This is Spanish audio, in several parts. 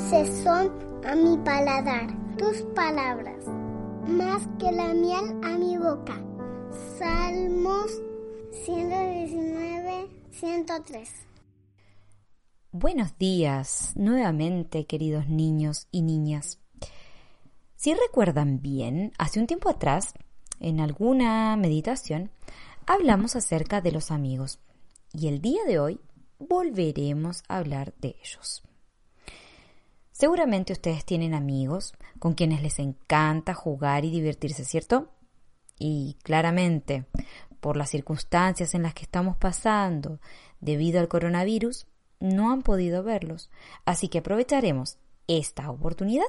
dulces son a mi paladar tus palabras, más que la miel a mi boca. Salmos 119, 103. Buenos días nuevamente, queridos niños y niñas. Si recuerdan bien, hace un tiempo atrás, en alguna meditación, hablamos acerca de los amigos y el día de hoy volveremos a hablar de ellos. Seguramente ustedes tienen amigos con quienes les encanta jugar y divertirse, ¿cierto? Y claramente, por las circunstancias en las que estamos pasando debido al coronavirus, no han podido verlos, así que aprovecharemos esta oportunidad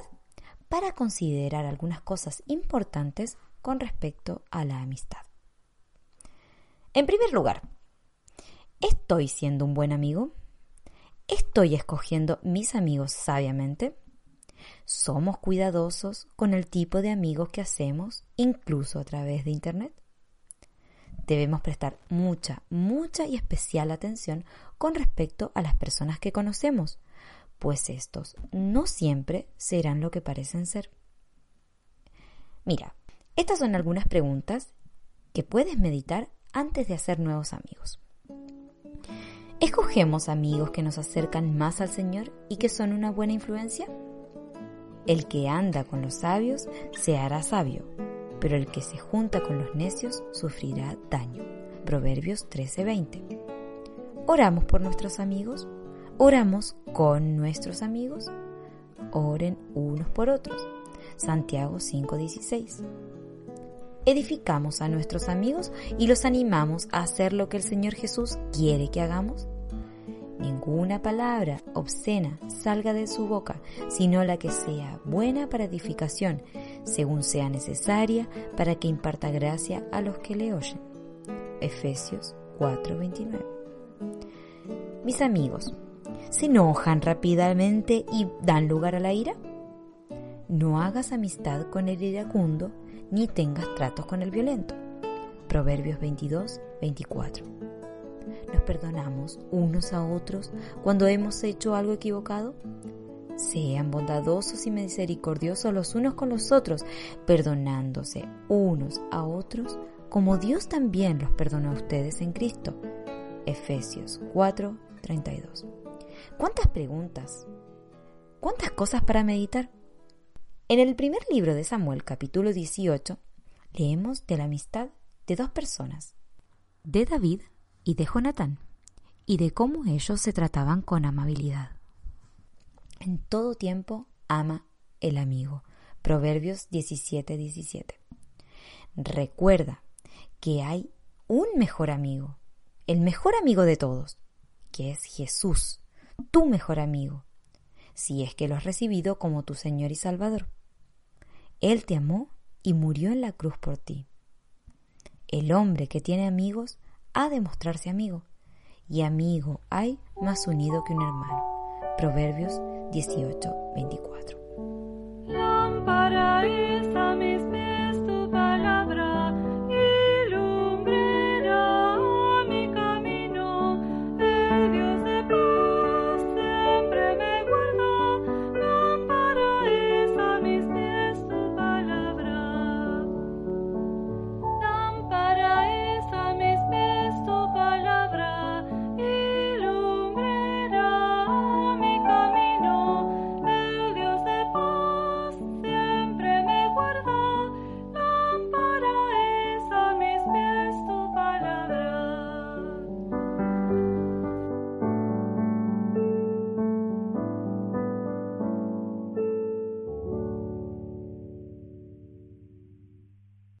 para considerar algunas cosas importantes con respecto a la amistad. En primer lugar, ¿estoy siendo un buen amigo? ¿Estoy escogiendo mis amigos sabiamente? ¿Somos cuidadosos con el tipo de amigos que hacemos, incluso a través de Internet? Debemos prestar mucha, mucha y especial atención con respecto a las personas que conocemos, pues estos no siempre serán lo que parecen ser. Mira, estas son algunas preguntas que puedes meditar antes de hacer nuevos amigos. ¿Escogemos amigos que nos acercan más al Señor y que son una buena influencia? El que anda con los sabios se hará sabio, pero el que se junta con los necios sufrirá daño. Proverbios 13:20. ¿Oramos por nuestros amigos? ¿Oramos con nuestros amigos? Oren unos por otros. Santiago 5:16. ¿Edificamos a nuestros amigos y los animamos a hacer lo que el Señor Jesús quiere que hagamos? Ninguna palabra obscena salga de su boca, sino la que sea buena para edificación, según sea necesaria, para que imparta gracia a los que le oyen. Efesios 4:29. Mis amigos, ¿se enojan rápidamente y dan lugar a la ira? No hagas amistad con el iracundo, ni tengas tratos con el violento. Proverbios 22, 24 nos perdonamos unos a otros cuando hemos hecho algo equivocado? Sean bondadosos y misericordiosos los unos con los otros, perdonándose unos a otros como Dios también los perdonó a ustedes en Cristo. Efesios 4, 32. ¿Cuántas preguntas? ¿Cuántas cosas para meditar? En el primer libro de Samuel, capítulo 18, leemos de la amistad de dos personas, de David y de Jonatán, y de cómo ellos se trataban con amabilidad. En todo tiempo ama el amigo. Proverbios 17, 17. Recuerda que hay un mejor amigo, el mejor amigo de todos, que es Jesús, tu mejor amigo, si es que lo has recibido como tu Señor y Salvador. Él te amó y murió en la cruz por ti. El hombre que tiene amigos ha de mostrarse amigo, y amigo hay más unido que un hermano. Proverbios 18, 24.